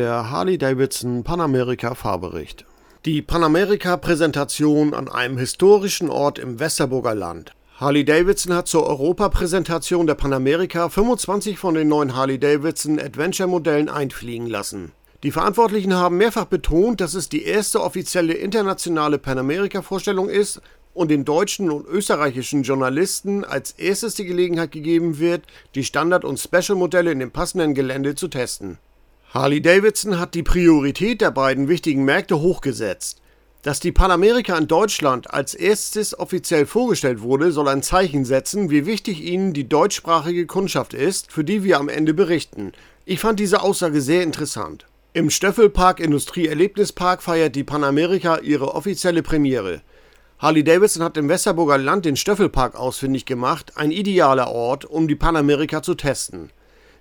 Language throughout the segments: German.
der Harley-Davidson Panamerika Fahrbericht. Die Panamerika-Präsentation an einem historischen Ort im Westerburger Land. Harley-Davidson hat zur Europapräsentation der Panamerika 25 von den neuen Harley-Davidson Adventure-Modellen einfliegen lassen. Die Verantwortlichen haben mehrfach betont, dass es die erste offizielle internationale Panamerika-Vorstellung ist und den deutschen und österreichischen Journalisten als erstes die Gelegenheit gegeben wird, die Standard- und Special-Modelle in dem passenden Gelände zu testen. Harley-Davidson hat die Priorität der beiden wichtigen Märkte hochgesetzt. Dass die Panamerika in Deutschland als erstes offiziell vorgestellt wurde, soll ein Zeichen setzen, wie wichtig ihnen die deutschsprachige Kundschaft ist, für die wir am Ende berichten. Ich fand diese Aussage sehr interessant. Im Stöffelpark Industrieerlebnispark feiert die Panamerika ihre offizielle Premiere. Harley-Davidson hat im Westerburger Land den Stöffelpark ausfindig gemacht, ein idealer Ort, um die Panamerika zu testen.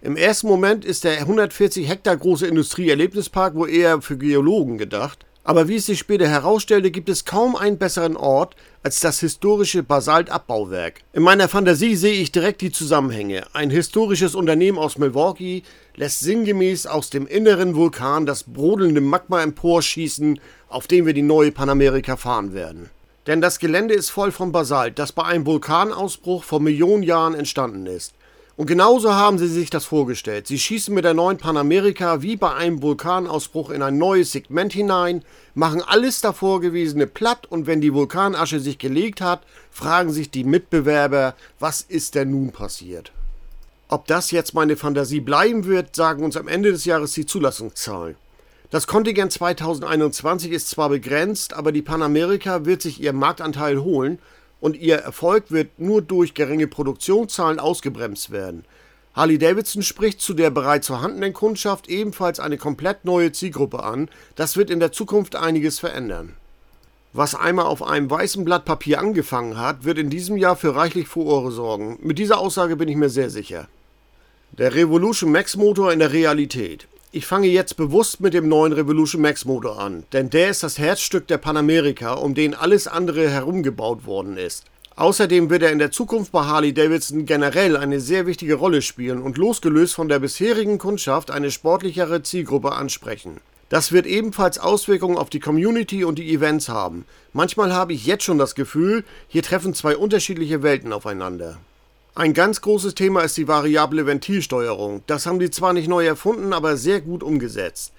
Im ersten Moment ist der 140 Hektar große Industrieerlebnispark wohl eher für Geologen gedacht, aber wie es sich später herausstellte, gibt es kaum einen besseren Ort als das historische Basaltabbauwerk. In meiner Fantasie sehe ich direkt die Zusammenhänge. Ein historisches Unternehmen aus Milwaukee lässt sinngemäß aus dem inneren Vulkan das brodelnde Magma emporschießen, auf dem wir die neue Panamerika fahren werden. Denn das Gelände ist voll von Basalt, das bei einem Vulkanausbruch vor Millionen Jahren entstanden ist. Und genauso haben sie sich das vorgestellt. Sie schießen mit der neuen Panamerika wie bei einem Vulkanausbruch in ein neues Segment hinein, machen alles davor gewesene platt und wenn die Vulkanasche sich gelegt hat, fragen sich die Mitbewerber, was ist denn nun passiert? Ob das jetzt meine Fantasie bleiben wird, sagen uns am Ende des Jahres die Zulassungszahlen. Das Kontingent 2021 ist zwar begrenzt, aber die Panamerika wird sich ihren Marktanteil holen und ihr Erfolg wird nur durch geringe Produktionszahlen ausgebremst werden. Harley-Davidson spricht zu der bereits vorhandenen Kundschaft ebenfalls eine komplett neue Zielgruppe an. Das wird in der Zukunft einiges verändern. Was einmal auf einem weißen Blatt Papier angefangen hat, wird in diesem Jahr für reichlich Furore sorgen. Mit dieser Aussage bin ich mir sehr sicher. Der Revolution Max Motor in der Realität. Ich fange jetzt bewusst mit dem neuen Revolution Max Motor an, denn der ist das Herzstück der Panamerika, um den alles andere herumgebaut worden ist. Außerdem wird er in der Zukunft bei Harley Davidson generell eine sehr wichtige Rolle spielen und losgelöst von der bisherigen Kundschaft eine sportlichere Zielgruppe ansprechen. Das wird ebenfalls Auswirkungen auf die Community und die Events haben. Manchmal habe ich jetzt schon das Gefühl, hier treffen zwei unterschiedliche Welten aufeinander. Ein ganz großes Thema ist die variable Ventilsteuerung. Das haben die zwar nicht neu erfunden, aber sehr gut umgesetzt.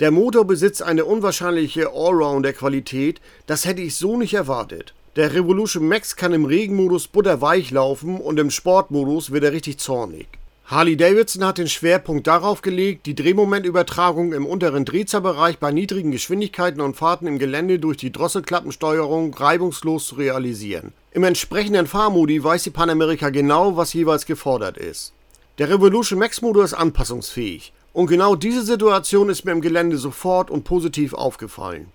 Der Motor besitzt eine unwahrscheinliche Allrounder-Qualität, das hätte ich so nicht erwartet. Der Revolution Max kann im Regenmodus butterweich laufen und im Sportmodus wird er richtig zornig. Harley Davidson hat den Schwerpunkt darauf gelegt, die Drehmomentübertragung im unteren Drehzahlbereich bei niedrigen Geschwindigkeiten und Fahrten im Gelände durch die Drosselklappensteuerung reibungslos zu realisieren. Im entsprechenden Fahrmodi weiß die Panamerika genau, was jeweils gefordert ist. Der Revolution Max Motor ist anpassungsfähig und genau diese Situation ist mir im Gelände sofort und positiv aufgefallen.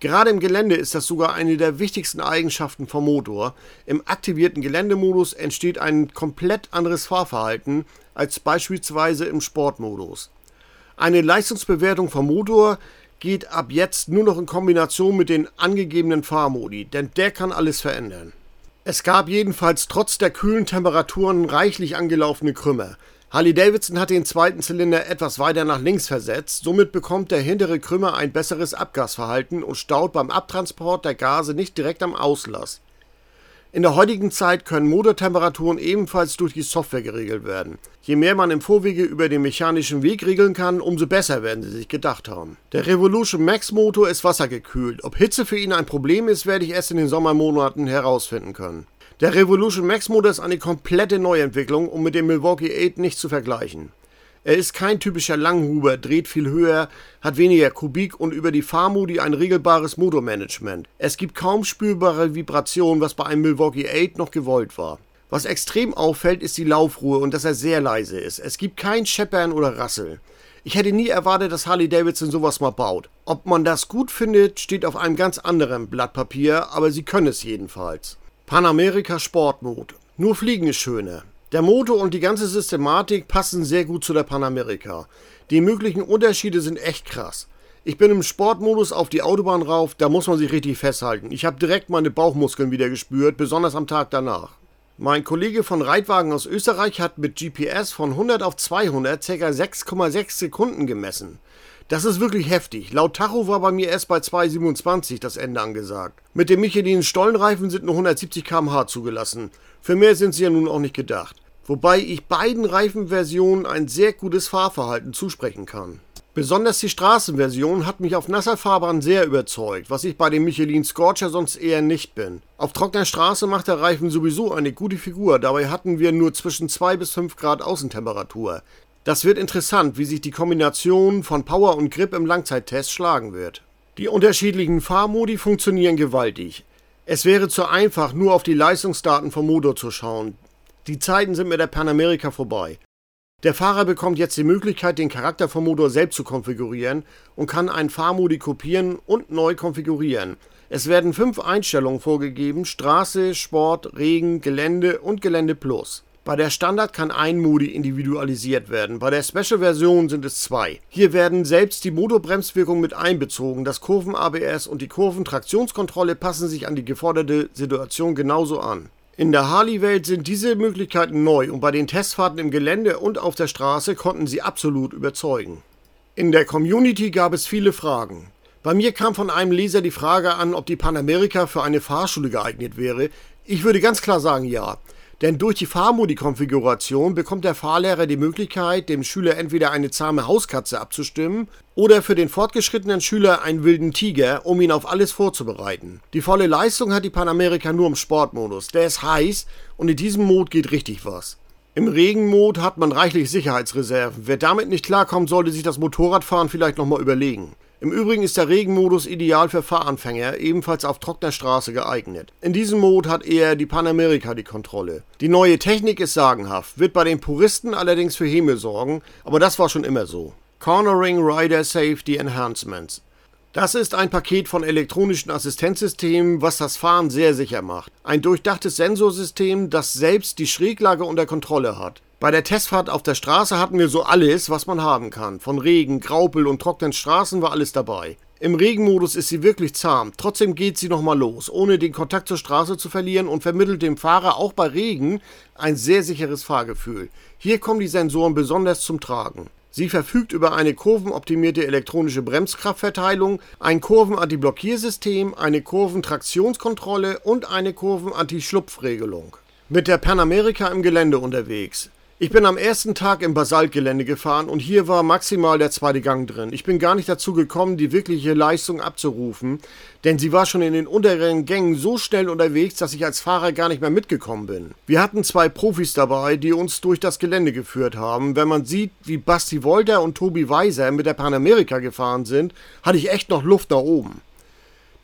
Gerade im Gelände ist das sogar eine der wichtigsten Eigenschaften vom Motor. Im aktivierten Geländemodus entsteht ein komplett anderes Fahrverhalten als beispielsweise im Sportmodus. Eine Leistungsbewertung vom Motor geht ab jetzt nur noch in Kombination mit den angegebenen Fahrmodi, denn der kann alles verändern. Es gab jedenfalls trotz der kühlen Temperaturen reichlich angelaufene Krümmer. Harley Davidson hat den zweiten Zylinder etwas weiter nach links versetzt, somit bekommt der hintere Krümmer ein besseres Abgasverhalten und staut beim Abtransport der Gase nicht direkt am Auslass. In der heutigen Zeit können Motortemperaturen ebenfalls durch die Software geregelt werden. Je mehr man im Vorwege über den mechanischen Weg regeln kann, umso besser werden sie sich gedacht haben. Der Revolution Max Motor ist wassergekühlt. Ob Hitze für ihn ein Problem ist, werde ich erst in den Sommermonaten herausfinden können. Der Revolution Max Motor ist eine komplette Neuentwicklung und mit dem Milwaukee 8 nicht zu vergleichen. Er ist kein typischer Langhuber, dreht viel höher, hat weniger Kubik und über die Fahrmodi ein regelbares Motormanagement. Es gibt kaum spürbare Vibrationen, was bei einem Milwaukee 8 noch gewollt war. Was extrem auffällt, ist die Laufruhe und dass er sehr leise ist. Es gibt kein Scheppern oder Rassel. Ich hätte nie erwartet, dass Harley Davidson sowas mal baut. Ob man das gut findet, steht auf einem ganz anderen Blatt Papier, aber sie können es jedenfalls. Panamerika Sportmode. Nur Fliegen ist schöner. Der Motor und die ganze Systematik passen sehr gut zu der Panamerika. Die möglichen Unterschiede sind echt krass. Ich bin im Sportmodus auf die Autobahn rauf, da muss man sich richtig festhalten. Ich habe direkt meine Bauchmuskeln wieder gespürt, besonders am Tag danach. Mein Kollege von Reitwagen aus Österreich hat mit GPS von 100 auf 200 ca. 6,6 Sekunden gemessen. Das ist wirklich heftig. Laut Tacho war bei mir erst bei 2,27 das Ende angesagt. Mit dem Michelin Stollenreifen sind nur 170 km/h zugelassen. Für mehr sind sie ja nun auch nicht gedacht. Wobei ich beiden Reifenversionen ein sehr gutes Fahrverhalten zusprechen kann. Besonders die Straßenversion hat mich auf nasser Fahrbahn sehr überzeugt, was ich bei dem Michelin Scorcher sonst eher nicht bin. Auf trockener Straße macht der Reifen sowieso eine gute Figur, dabei hatten wir nur zwischen 2 bis 5 Grad Außentemperatur. Das wird interessant, wie sich die Kombination von Power und Grip im Langzeittest schlagen wird. Die unterschiedlichen Fahrmodi funktionieren gewaltig. Es wäre zu einfach, nur auf die Leistungsdaten vom Motor zu schauen. Die Zeiten sind mit der Panamerika vorbei. Der Fahrer bekommt jetzt die Möglichkeit, den Charakter vom Motor selbst zu konfigurieren und kann einen Fahrmodi kopieren und neu konfigurieren. Es werden fünf Einstellungen vorgegeben: Straße, Sport, Regen, Gelände und Gelände Plus. Bei der Standard kann ein Modi individualisiert werden, bei der Special-Version sind es zwei. Hier werden selbst die Motorbremswirkung mit einbezogen, das Kurven-ABS und die Kurventraktionskontrolle passen sich an die geforderte Situation genauso an. In der Harley-Welt sind diese Möglichkeiten neu und bei den Testfahrten im Gelände und auf der Straße konnten sie absolut überzeugen. In der Community gab es viele Fragen. Bei mir kam von einem Leser die Frage an, ob die Panamerika für eine Fahrschule geeignet wäre. Ich würde ganz klar sagen ja. Denn durch die Fahrmodi-Konfiguration bekommt der Fahrlehrer die Möglichkeit, dem Schüler entweder eine zahme Hauskatze abzustimmen oder für den fortgeschrittenen Schüler einen wilden Tiger, um ihn auf alles vorzubereiten. Die volle Leistung hat die Panamerika nur im Sportmodus. Der ist heiß und in diesem Mod geht richtig was. Im Regenmod hat man reichlich Sicherheitsreserven. Wer damit nicht klarkommt, sollte sich das Motorradfahren vielleicht nochmal überlegen. Im Übrigen ist der Regenmodus ideal für Fahranfänger, ebenfalls auf trockener Straße geeignet. In diesem Mod hat eher die Panamerika die Kontrolle. Die neue Technik ist sagenhaft, wird bei den Puristen allerdings für Himmel sorgen, aber das war schon immer so. Cornering Rider Safety Enhancements. Das ist ein Paket von elektronischen Assistenzsystemen, was das Fahren sehr sicher macht. Ein durchdachtes Sensorsystem, das selbst die Schräglage unter Kontrolle hat. Bei der Testfahrt auf der Straße hatten wir so alles, was man haben kann. Von Regen, Graupel und trockenen Straßen war alles dabei. Im Regenmodus ist sie wirklich zahm. Trotzdem geht sie nochmal los, ohne den Kontakt zur Straße zu verlieren und vermittelt dem Fahrer auch bei Regen ein sehr sicheres Fahrgefühl. Hier kommen die Sensoren besonders zum Tragen. Sie verfügt über eine kurvenoptimierte elektronische Bremskraftverteilung, ein Kurvenantiblockiersystem, eine Kurventraktionskontrolle und eine Kurvenanti-Schlupfregelung. Mit der Panamerika im Gelände unterwegs. Ich bin am ersten Tag im Basaltgelände gefahren und hier war maximal der zweite Gang drin. Ich bin gar nicht dazu gekommen, die wirkliche Leistung abzurufen, denn sie war schon in den unteren Gängen so schnell unterwegs, dass ich als Fahrer gar nicht mehr mitgekommen bin. Wir hatten zwei Profis dabei, die uns durch das Gelände geführt haben. Wenn man sieht, wie Basti Wolter und Tobi Weiser mit der Panamerika gefahren sind, hatte ich echt noch Luft nach oben.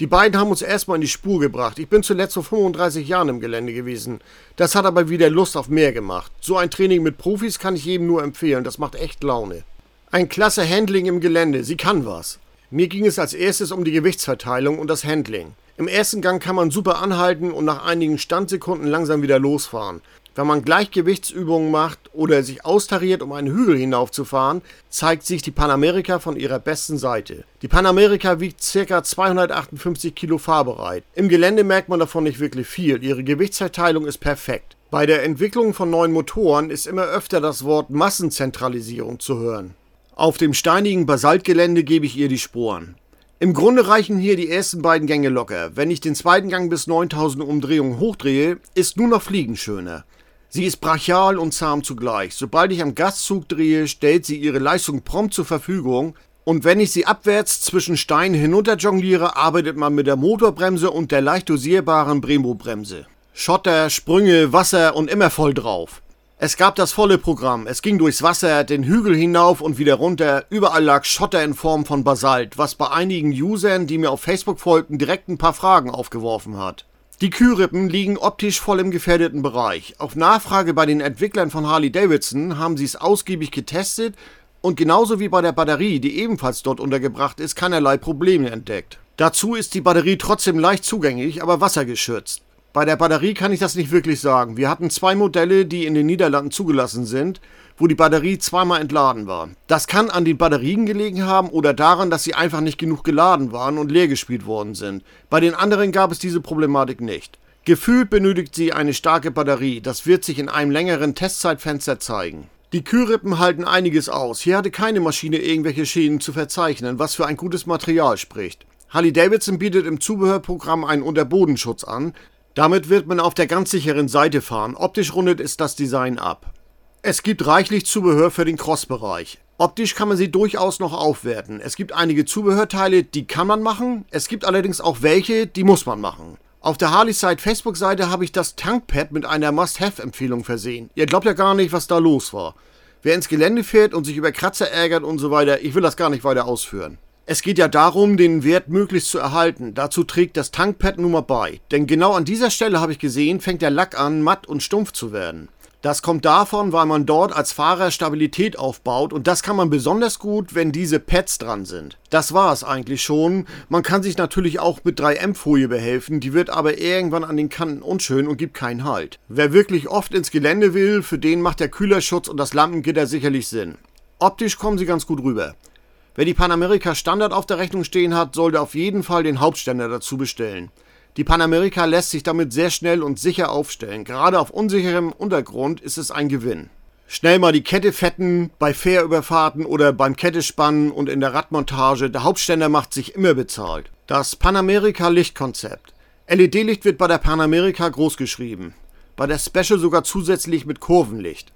Die beiden haben uns erstmal in die Spur gebracht. Ich bin zuletzt vor 35 Jahren im Gelände gewesen. Das hat aber wieder Lust auf mehr gemacht. So ein Training mit Profis kann ich jedem nur empfehlen. Das macht echt Laune. Ein klasse Handling im Gelände. Sie kann was. Mir ging es als erstes um die Gewichtsverteilung und das Handling. Im ersten Gang kann man super anhalten und nach einigen Standsekunden langsam wieder losfahren. Wenn man Gleichgewichtsübungen macht oder sich austariert, um einen Hügel hinaufzufahren, zeigt sich die Panamerika von ihrer besten Seite. Die Panamerika wiegt ca. 258 Kilo fahrbereit. Im Gelände merkt man davon nicht wirklich viel. Ihre Gewichtsverteilung ist perfekt. Bei der Entwicklung von neuen Motoren ist immer öfter das Wort Massenzentralisierung zu hören. Auf dem steinigen Basaltgelände gebe ich ihr die Sporen. Im Grunde reichen hier die ersten beiden Gänge locker. Wenn ich den zweiten Gang bis 9000 Umdrehungen hochdrehe, ist nur noch Fliegen schöner. Sie ist brachial und zahm zugleich. Sobald ich am Gastzug drehe, stellt sie ihre Leistung prompt zur Verfügung. Und wenn ich sie abwärts zwischen Steinen hinunter jongliere, arbeitet man mit der Motorbremse und der leicht dosierbaren Brembo-Bremse. Schotter, Sprünge, Wasser und immer voll drauf. Es gab das volle Programm. Es ging durchs Wasser, den Hügel hinauf und wieder runter. Überall lag Schotter in Form von Basalt, was bei einigen Usern, die mir auf Facebook folgten, direkt ein paar Fragen aufgeworfen hat. Die Kühlrippen liegen optisch voll im gefährdeten Bereich. Auf Nachfrage bei den Entwicklern von Harley Davidson haben sie es ausgiebig getestet und genauso wie bei der Batterie, die ebenfalls dort untergebracht ist, keinerlei Probleme entdeckt. Dazu ist die Batterie trotzdem leicht zugänglich, aber wassergeschützt. Bei der Batterie kann ich das nicht wirklich sagen. Wir hatten zwei Modelle, die in den Niederlanden zugelassen sind, wo die Batterie zweimal entladen war. Das kann an den Batterien gelegen haben oder daran, dass sie einfach nicht genug geladen waren und leer gespielt worden sind. Bei den anderen gab es diese Problematik nicht. Gefühlt benötigt sie eine starke Batterie. Das wird sich in einem längeren Testzeitfenster zeigen. Die Kühlrippen halten einiges aus. Hier hatte keine Maschine irgendwelche Schäden zu verzeichnen, was für ein gutes Material spricht. Harley Davidson bietet im Zubehörprogramm einen Unterbodenschutz an. Damit wird man auf der ganz sicheren Seite fahren. Optisch rundet ist das Design ab. Es gibt reichlich Zubehör für den Cross-Bereich. Optisch kann man sie durchaus noch aufwerten. Es gibt einige Zubehörteile, die kann man machen. Es gibt allerdings auch welche, die muss man machen. Auf der Harley-Side Facebook-Seite habe ich das Tankpad mit einer Must-Have-Empfehlung versehen. Ihr glaubt ja gar nicht, was da los war. Wer ins Gelände fährt und sich über Kratzer ärgert und so weiter, ich will das gar nicht weiter ausführen. Es geht ja darum, den Wert möglichst zu erhalten. Dazu trägt das Tankpad nun mal bei. Denn genau an dieser Stelle habe ich gesehen, fängt der Lack an, matt und stumpf zu werden. Das kommt davon, weil man dort als Fahrer Stabilität aufbaut und das kann man besonders gut, wenn diese Pads dran sind. Das war es eigentlich schon. Man kann sich natürlich auch mit 3M-Folie behelfen, die wird aber irgendwann an den Kanten unschön und gibt keinen Halt. Wer wirklich oft ins Gelände will, für den macht der Kühlerschutz und das Lampengitter sicherlich Sinn. Optisch kommen sie ganz gut rüber. Wer die Panamerika Standard auf der Rechnung stehen hat, sollte auf jeden Fall den Hauptständer dazu bestellen. Die Panamerika lässt sich damit sehr schnell und sicher aufstellen. Gerade auf unsicherem Untergrund ist es ein Gewinn. Schnell mal die Kette fetten, bei Fährüberfahrten oder beim Kettespannen und in der Radmontage. Der Hauptständer macht sich immer bezahlt. Das Panamerika Lichtkonzept. LED-Licht wird bei der Panamerika großgeschrieben. Bei der Special sogar zusätzlich mit Kurvenlicht.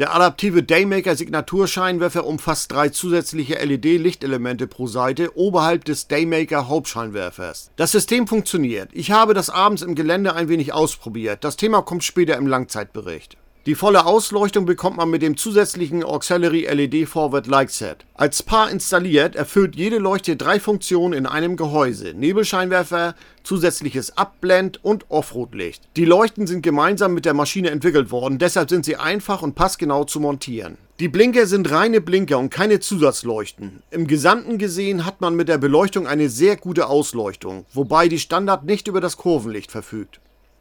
Der adaptive Daymaker Signaturscheinwerfer umfasst drei zusätzliche LED-Lichtelemente pro Seite oberhalb des Daymaker Hauptscheinwerfers. Das System funktioniert. Ich habe das abends im Gelände ein wenig ausprobiert. Das Thema kommt später im Langzeitbericht. Die volle Ausleuchtung bekommt man mit dem zusätzlichen Auxiliary LED Forward Light Set. Als Paar installiert erfüllt jede Leuchte drei Funktionen in einem Gehäuse: Nebelscheinwerfer, zusätzliches Abblend- und Offroad-Licht. Die Leuchten sind gemeinsam mit der Maschine entwickelt worden, deshalb sind sie einfach und passgenau zu montieren. Die Blinker sind reine Blinker und keine Zusatzleuchten. Im Gesamten gesehen hat man mit der Beleuchtung eine sehr gute Ausleuchtung, wobei die Standard nicht über das Kurvenlicht verfügt.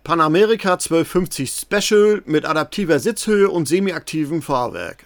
Panamerika 1250 Special mit adaptiver Sitzhöhe und semiaktivem Fahrwerk.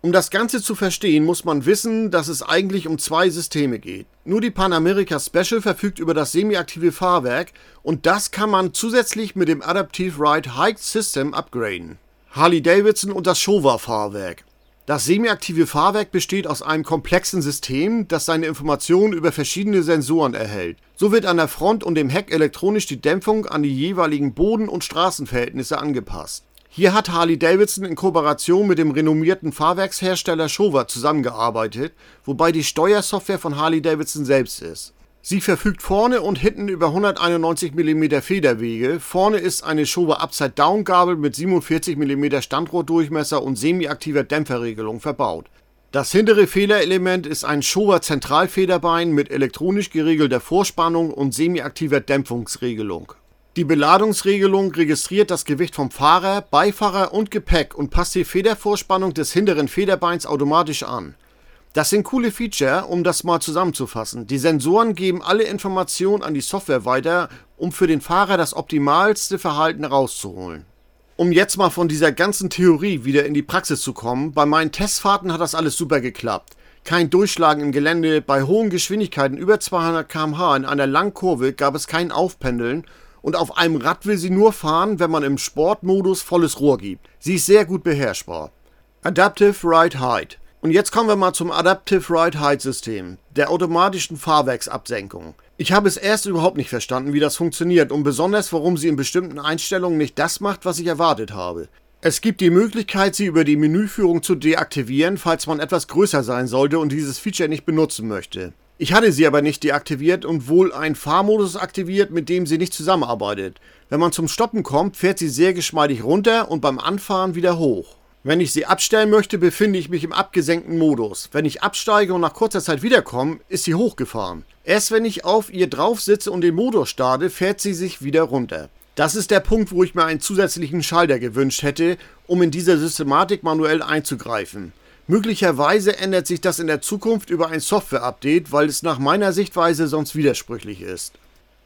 Um das Ganze zu verstehen, muss man wissen, dass es eigentlich um zwei Systeme geht. Nur die Panamerika Special verfügt über das semiaktive Fahrwerk und das kann man zusätzlich mit dem Adaptive Ride Hike System upgraden. Harley Davidson und das Showa Fahrwerk. Das semiaktive Fahrwerk besteht aus einem komplexen System, das seine Informationen über verschiedene Sensoren erhält. So wird an der Front und dem Heck elektronisch die Dämpfung an die jeweiligen Boden- und Straßenverhältnisse angepasst. Hier hat Harley Davidson in Kooperation mit dem renommierten Fahrwerkshersteller Showa zusammengearbeitet, wobei die Steuersoftware von Harley Davidson selbst ist. Sie verfügt vorne und hinten über 191 mm Federwege. Vorne ist eine Showa Upside-Down-Gabel mit 47 mm Standrohrdurchmesser und semiaktiver Dämpferregelung verbaut. Das hintere Federelement ist ein Showa Zentralfederbein mit elektronisch geregelter Vorspannung und semiaktiver Dämpfungsregelung. Die Beladungsregelung registriert das Gewicht vom Fahrer, Beifahrer und Gepäck und passt die Federvorspannung des hinteren Federbeins automatisch an. Das sind coole Feature, um das mal zusammenzufassen. Die Sensoren geben alle Informationen an die Software weiter, um für den Fahrer das optimalste Verhalten rauszuholen. Um jetzt mal von dieser ganzen Theorie wieder in die Praxis zu kommen, bei meinen Testfahrten hat das alles super geklappt. Kein Durchschlagen im Gelände, bei hohen Geschwindigkeiten über 200 km/h in einer langen Kurve gab es kein Aufpendeln und auf einem Rad will sie nur fahren, wenn man im Sportmodus volles Rohr gibt. Sie ist sehr gut beherrschbar. Adaptive Ride Height und jetzt kommen wir mal zum Adaptive Ride Height System, der automatischen Fahrwerksabsenkung. Ich habe es erst überhaupt nicht verstanden, wie das funktioniert und besonders, warum sie in bestimmten Einstellungen nicht das macht, was ich erwartet habe. Es gibt die Möglichkeit, sie über die Menüführung zu deaktivieren, falls man etwas größer sein sollte und dieses Feature nicht benutzen möchte. Ich hatte sie aber nicht deaktiviert und wohl einen Fahrmodus aktiviert, mit dem sie nicht zusammenarbeitet. Wenn man zum Stoppen kommt, fährt sie sehr geschmeidig runter und beim Anfahren wieder hoch. Wenn ich sie abstellen möchte, befinde ich mich im abgesenkten Modus. Wenn ich absteige und nach kurzer Zeit wiederkomme, ist sie hochgefahren. Erst wenn ich auf ihr drauf sitze und den Motor starte, fährt sie sich wieder runter. Das ist der Punkt, wo ich mir einen zusätzlichen Schalter gewünscht hätte, um in dieser Systematik manuell einzugreifen. Möglicherweise ändert sich das in der Zukunft über ein Software-Update, weil es nach meiner Sichtweise sonst widersprüchlich ist.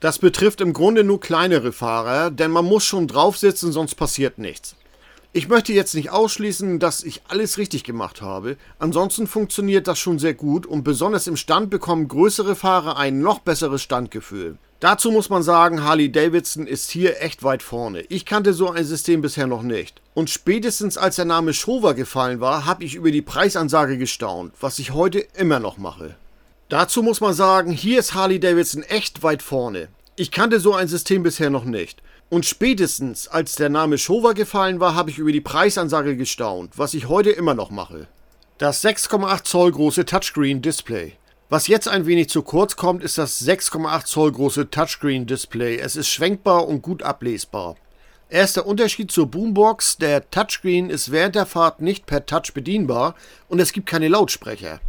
Das betrifft im Grunde nur kleinere Fahrer, denn man muss schon drauf sitzen, sonst passiert nichts. Ich möchte jetzt nicht ausschließen, dass ich alles richtig gemacht habe. Ansonsten funktioniert das schon sehr gut und besonders im Stand bekommen größere Fahrer ein noch besseres Standgefühl. Dazu muss man sagen, Harley Davidson ist hier echt weit vorne. Ich kannte so ein System bisher noch nicht. Und spätestens als der Name Showa gefallen war, habe ich über die Preisansage gestaunt, was ich heute immer noch mache. Dazu muss man sagen, hier ist Harley Davidson echt weit vorne. Ich kannte so ein System bisher noch nicht. Und spätestens als der Name Showa gefallen war, habe ich über die Preisansage gestaunt, was ich heute immer noch mache. Das 6,8 Zoll große Touchscreen Display. Was jetzt ein wenig zu kurz kommt, ist das 6,8 Zoll große Touchscreen-Display. Es ist schwenkbar und gut ablesbar. Erster Unterschied zur Boombox, der Touchscreen ist während der Fahrt nicht per Touch bedienbar und es gibt keine Lautsprecher.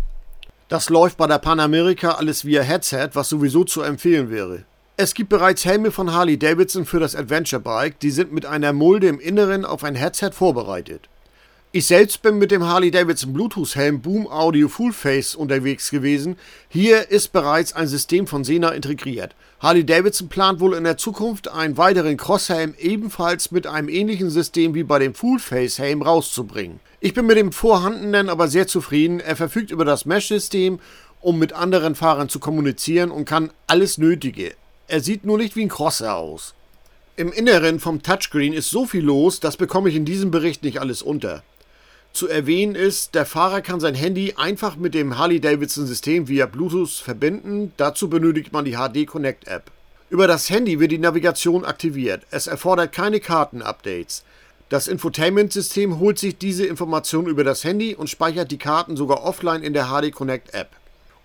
Das läuft bei der Panamerika alles via Headset, was sowieso zu empfehlen wäre. Es gibt bereits Helme von Harley Davidson für das Adventure Bike, die sind mit einer Mulde im Inneren auf ein Headset vorbereitet. Ich selbst bin mit dem Harley Davidson Bluetooth Helm Boom Audio Full Face unterwegs gewesen. Hier ist bereits ein System von Sena integriert. Harley Davidson plant wohl in der Zukunft einen weiteren Crosshelm ebenfalls mit einem ähnlichen System wie bei dem Full Face Helm rauszubringen. Ich bin mit dem vorhandenen aber sehr zufrieden. Er verfügt über das Mesh System, um mit anderen Fahrern zu kommunizieren und kann alles Nötige. Er sieht nur nicht wie ein Crosser aus. Im Inneren vom Touchscreen ist so viel los, das bekomme ich in diesem Bericht nicht alles unter. Zu erwähnen ist, der Fahrer kann sein Handy einfach mit dem Harley-Davidson-System via Bluetooth verbinden. Dazu benötigt man die HD Connect App. Über das Handy wird die Navigation aktiviert. Es erfordert keine Karten-Updates. Das Infotainment-System holt sich diese Informationen über das Handy und speichert die Karten sogar offline in der HD Connect App.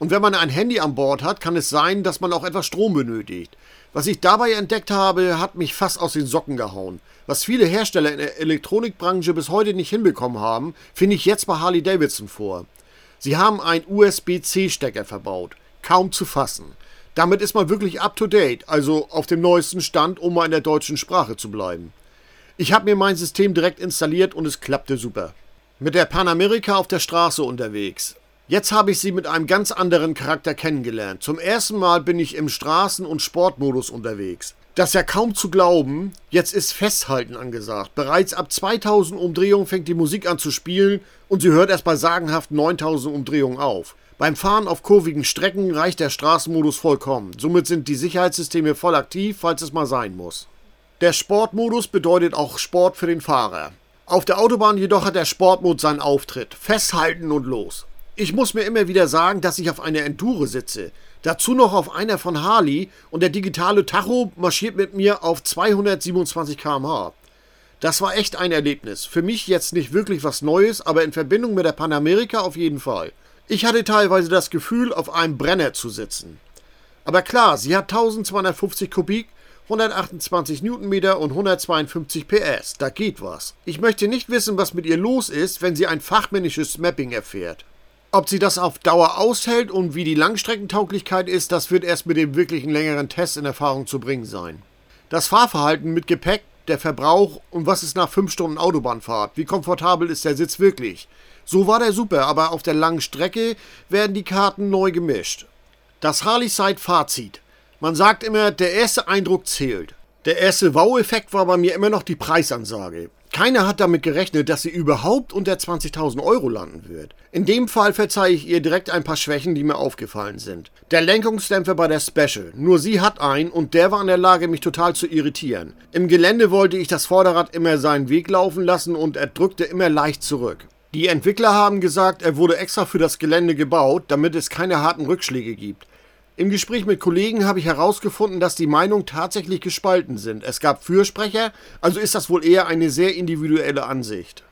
Und wenn man ein Handy an Bord hat, kann es sein, dass man auch etwas Strom benötigt. Was ich dabei entdeckt habe, hat mich fast aus den Socken gehauen. Was viele Hersteller in der Elektronikbranche bis heute nicht hinbekommen haben, finde ich jetzt bei Harley Davidson vor. Sie haben einen USB-C-Stecker verbaut. Kaum zu fassen. Damit ist man wirklich up to date, also auf dem neuesten Stand, um mal in der deutschen Sprache zu bleiben. Ich habe mir mein System direkt installiert und es klappte super. Mit der Panamerika auf der Straße unterwegs. Jetzt habe ich sie mit einem ganz anderen Charakter kennengelernt. Zum ersten Mal bin ich im Straßen- und Sportmodus unterwegs. Das ist ja kaum zu glauben, jetzt ist Festhalten angesagt. Bereits ab 2000 Umdrehungen fängt die Musik an zu spielen und sie hört erst bei sagenhaft 9000 Umdrehungen auf. Beim Fahren auf kurvigen Strecken reicht der Straßenmodus vollkommen. Somit sind die Sicherheitssysteme voll aktiv, falls es mal sein muss. Der Sportmodus bedeutet auch Sport für den Fahrer. Auf der Autobahn jedoch hat der Sportmodus seinen Auftritt. Festhalten und los. Ich muss mir immer wieder sagen, dass ich auf einer Endure sitze. Dazu noch auf einer von Harley und der digitale Tacho marschiert mit mir auf 227 km/h. Das war echt ein Erlebnis. Für mich jetzt nicht wirklich was Neues, aber in Verbindung mit der Panamerika auf jeden Fall. Ich hatte teilweise das Gefühl, auf einem Brenner zu sitzen. Aber klar, sie hat 1250 Kubik, 128 Newtonmeter und 152 PS. Da geht was. Ich möchte nicht wissen, was mit ihr los ist, wenn sie ein fachmännisches Mapping erfährt. Ob sie das auf Dauer aushält und wie die Langstreckentauglichkeit ist, das wird erst mit dem wirklichen längeren Test in Erfahrung zu bringen sein. Das Fahrverhalten mit Gepäck, der Verbrauch und was ist nach 5 Stunden Autobahnfahrt? Wie komfortabel ist der Sitz wirklich? So war der super, aber auf der langen Strecke werden die Karten neu gemischt. Das Harley-Side-Fazit. Man sagt immer, der erste Eindruck zählt. Der erste Wow-Effekt war bei mir immer noch die Preisansage. Keiner hat damit gerechnet, dass sie überhaupt unter 20.000 Euro landen wird. In dem Fall verzeihe ich ihr direkt ein paar Schwächen, die mir aufgefallen sind. Der Lenkungsdämpfer bei der Special. Nur sie hat einen und der war in der Lage, mich total zu irritieren. Im Gelände wollte ich das Vorderrad immer seinen Weg laufen lassen und er drückte immer leicht zurück. Die Entwickler haben gesagt, er wurde extra für das Gelände gebaut, damit es keine harten Rückschläge gibt. Im Gespräch mit Kollegen habe ich herausgefunden, dass die Meinungen tatsächlich gespalten sind. Es gab Fürsprecher, also ist das wohl eher eine sehr individuelle Ansicht.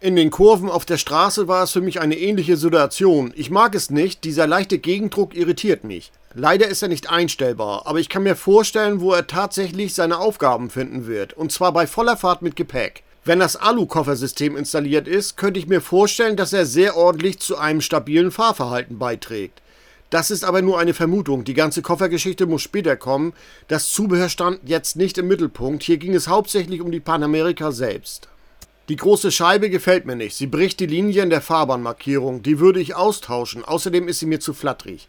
In den Kurven auf der Straße war es für mich eine ähnliche Situation. Ich mag es nicht, dieser leichte Gegendruck irritiert mich. Leider ist er nicht einstellbar, aber ich kann mir vorstellen, wo er tatsächlich seine Aufgaben finden wird, und zwar bei voller Fahrt mit Gepäck. Wenn das Alu-Koffersystem installiert ist, könnte ich mir vorstellen, dass er sehr ordentlich zu einem stabilen Fahrverhalten beiträgt. Das ist aber nur eine Vermutung. Die ganze Koffergeschichte muss später kommen. Das Zubehör stand jetzt nicht im Mittelpunkt. Hier ging es hauptsächlich um die Panamerika selbst. Die große Scheibe gefällt mir nicht. Sie bricht die Linien der Fahrbahnmarkierung. Die würde ich austauschen. Außerdem ist sie mir zu flatterig.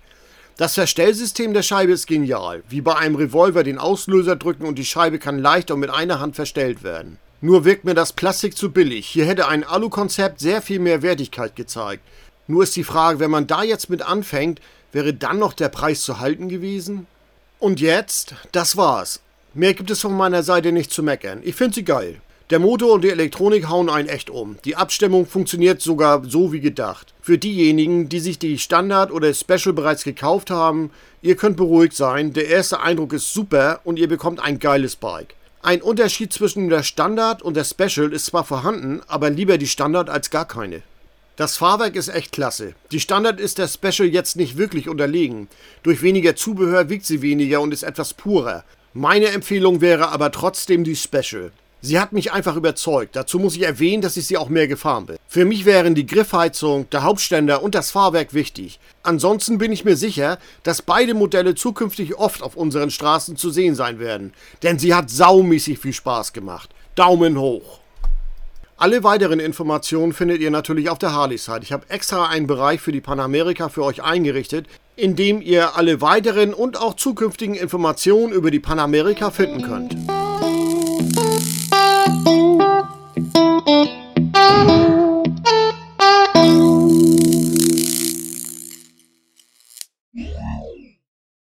Das Verstellsystem der Scheibe ist genial. Wie bei einem Revolver den Auslöser drücken und die Scheibe kann leicht und mit einer Hand verstellt werden. Nur wirkt mir das Plastik zu billig. Hier hätte ein Alu-Konzept sehr viel mehr Wertigkeit gezeigt. Nur ist die Frage, wenn man da jetzt mit anfängt, Wäre dann noch der Preis zu halten gewesen? Und jetzt, das war's. Mehr gibt es von meiner Seite nicht zu meckern. Ich finde sie geil. Der Motor und die Elektronik hauen einen echt um. Die Abstimmung funktioniert sogar so wie gedacht. Für diejenigen, die sich die Standard oder Special bereits gekauft haben, ihr könnt beruhigt sein. Der erste Eindruck ist super und ihr bekommt ein geiles Bike. Ein Unterschied zwischen der Standard und der Special ist zwar vorhanden, aber lieber die Standard als gar keine. Das Fahrwerk ist echt klasse. Die Standard ist der Special jetzt nicht wirklich unterlegen. Durch weniger Zubehör wiegt sie weniger und ist etwas purer. Meine Empfehlung wäre aber trotzdem die Special. Sie hat mich einfach überzeugt. Dazu muss ich erwähnen, dass ich sie auch mehr gefahren bin. Für mich wären die Griffheizung, der Hauptständer und das Fahrwerk wichtig. Ansonsten bin ich mir sicher, dass beide Modelle zukünftig oft auf unseren Straßen zu sehen sein werden. Denn sie hat saumäßig viel Spaß gemacht. Daumen hoch! Alle weiteren Informationen findet ihr natürlich auf der Harley-Seite. Ich habe extra einen Bereich für die Panamerika für euch eingerichtet, in dem ihr alle weiteren und auch zukünftigen Informationen über die Panamerika finden könnt. Musik